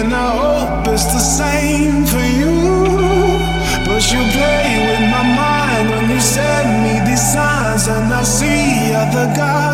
and I hope it's the same for you. But you play with my mind when you send me these signs, and I see other guys.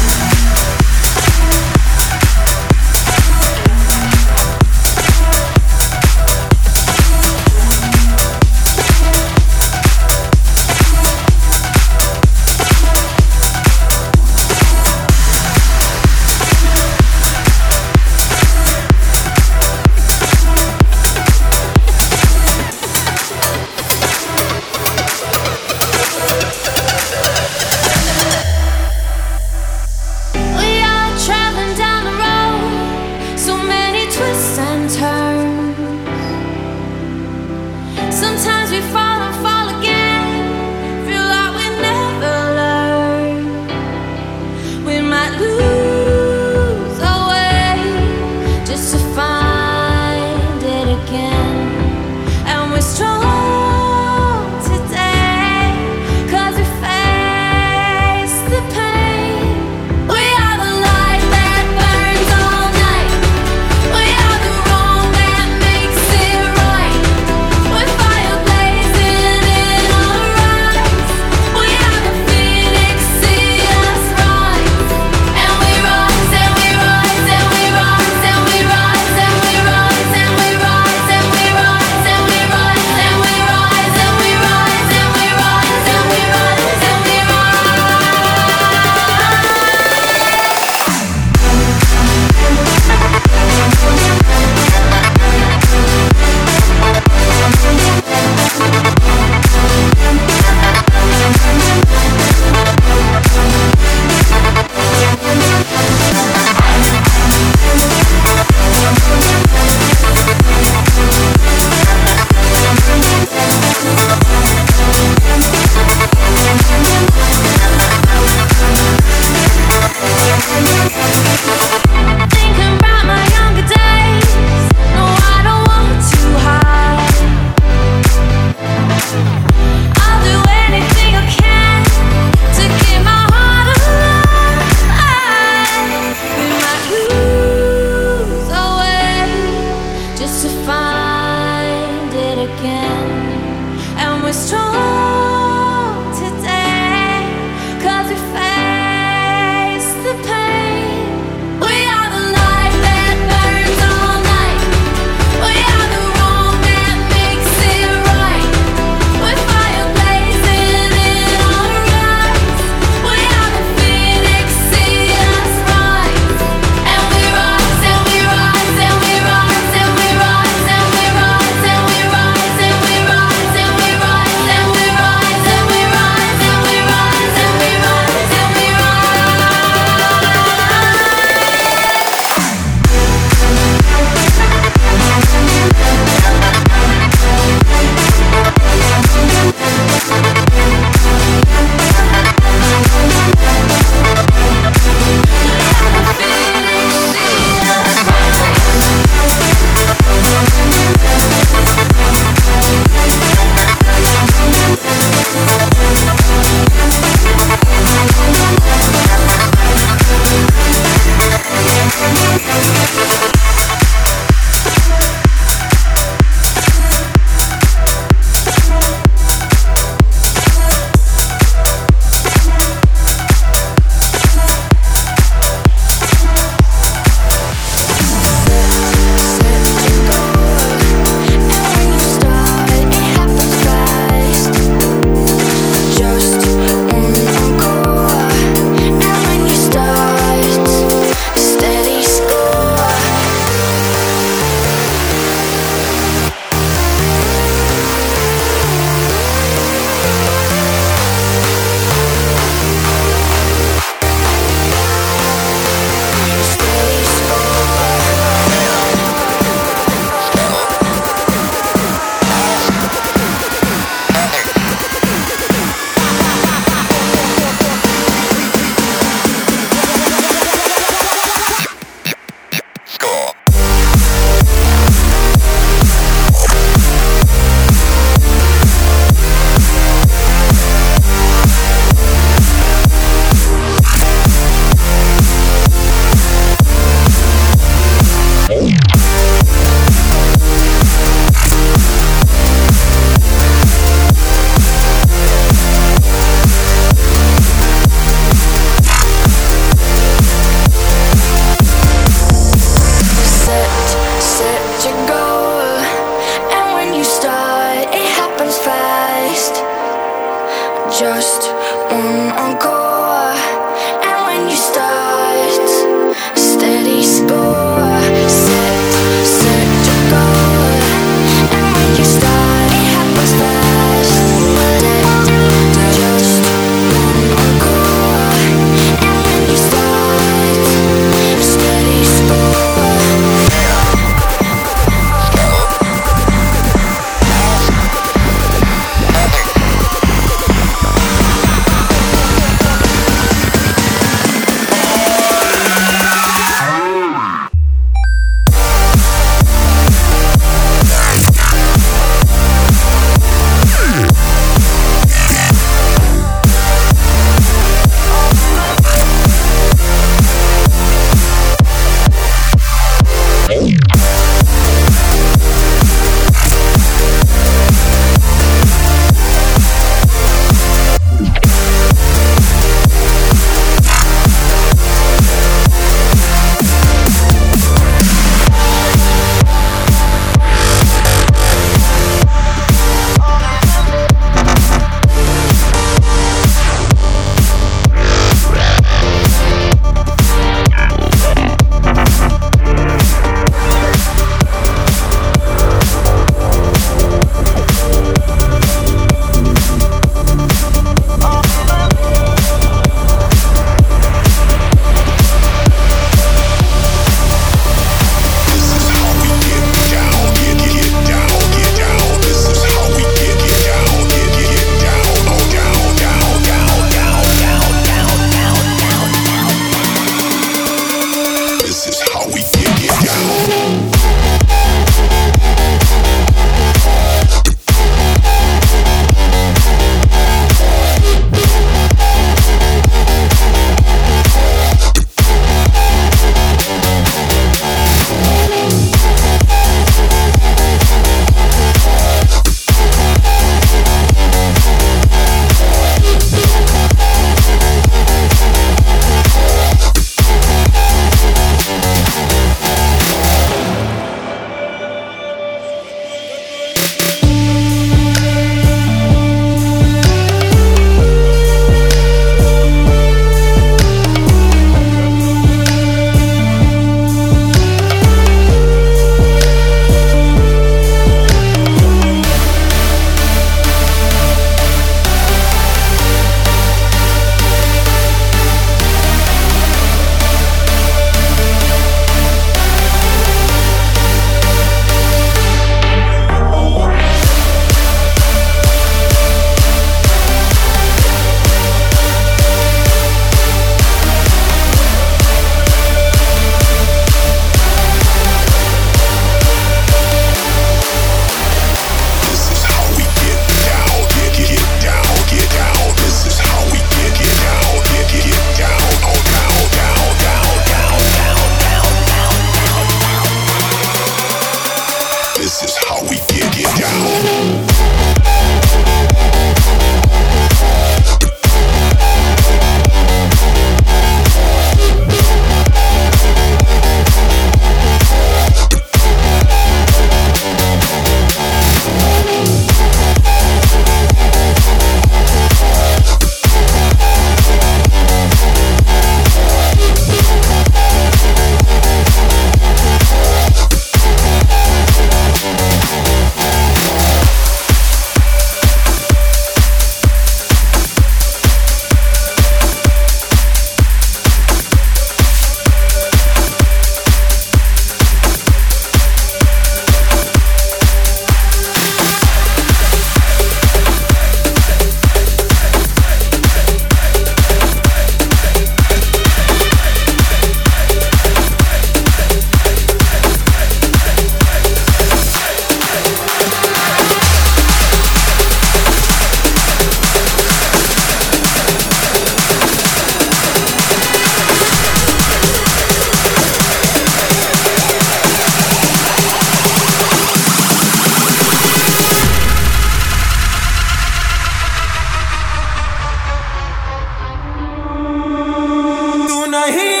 नहीं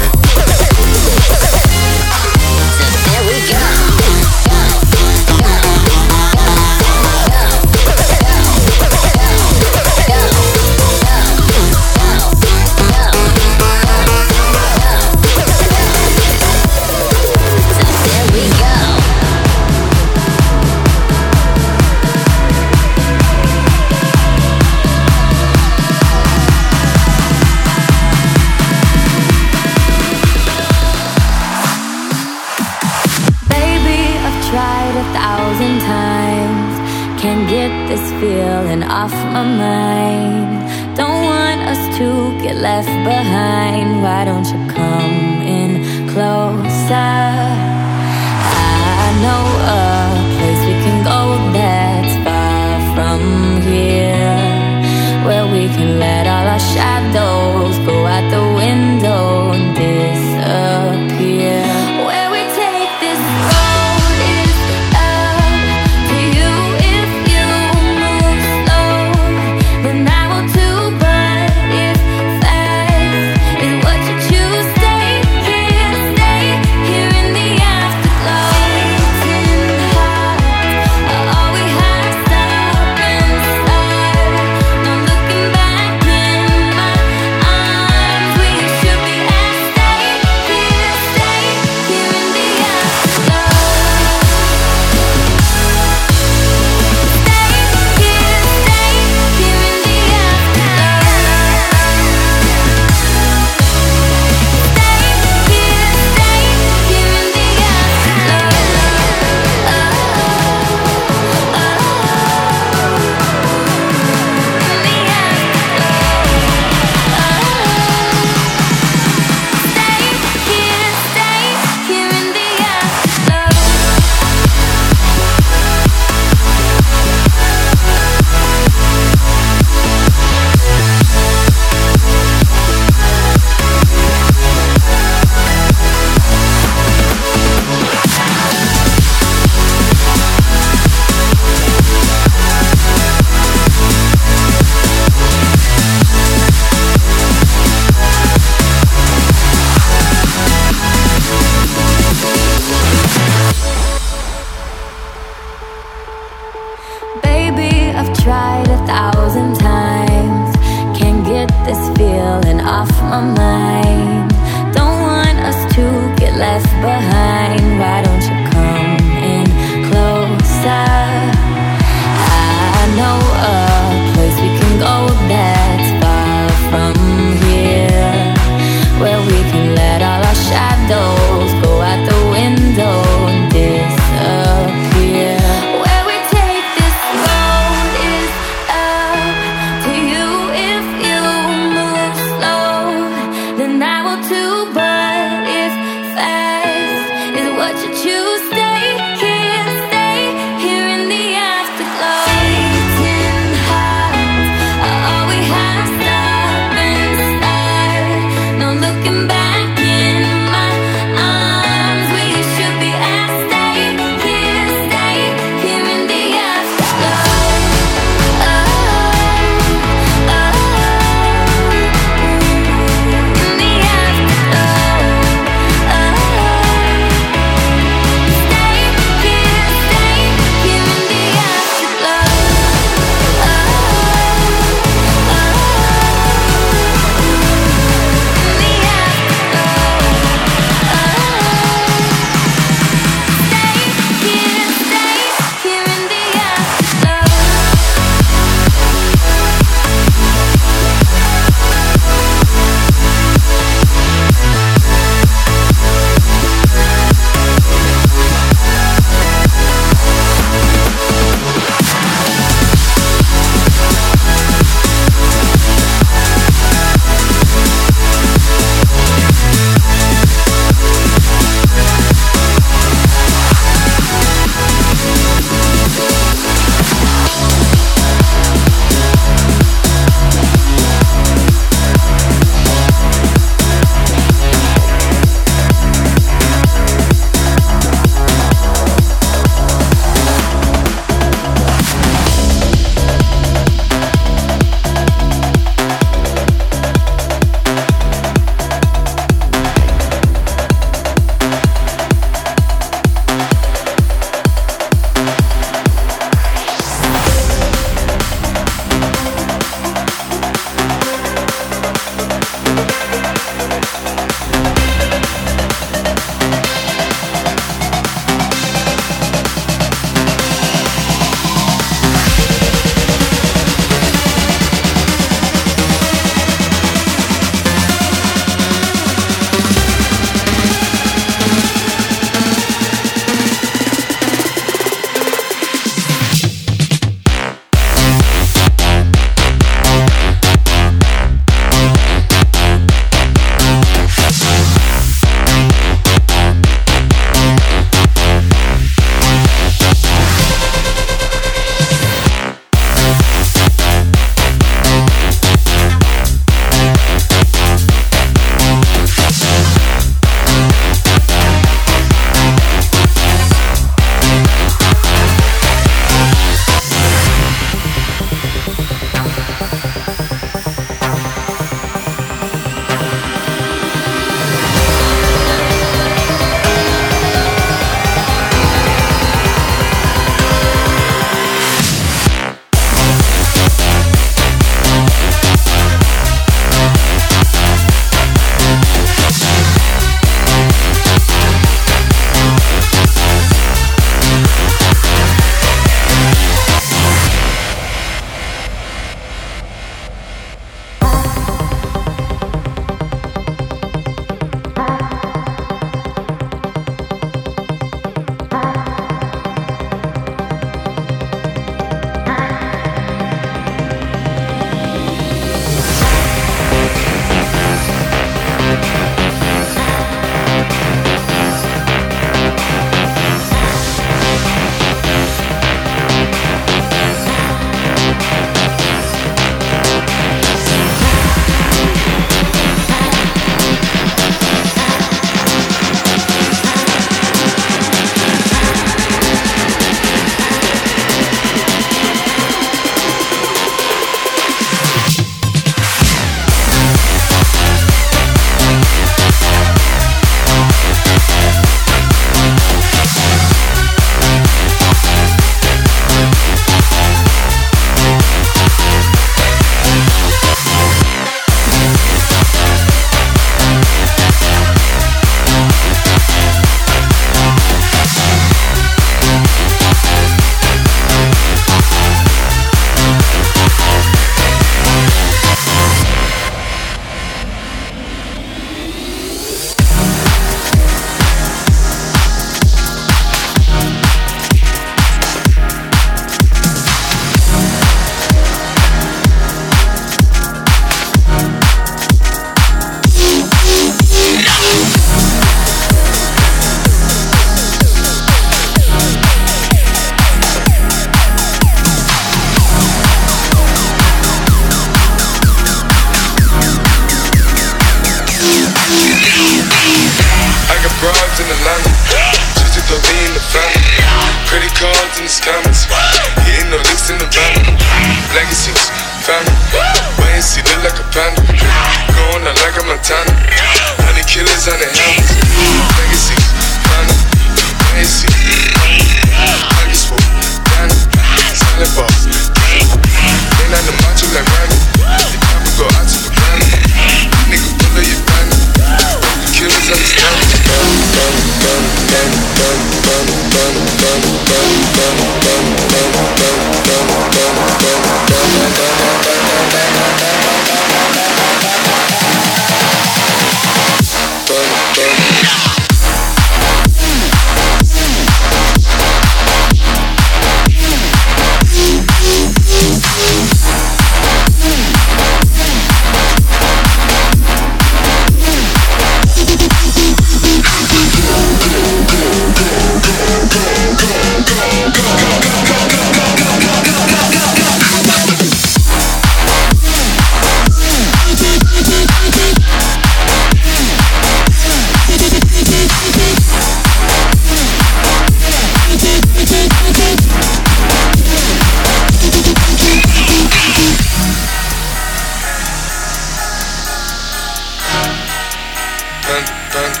Panda,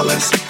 flawless.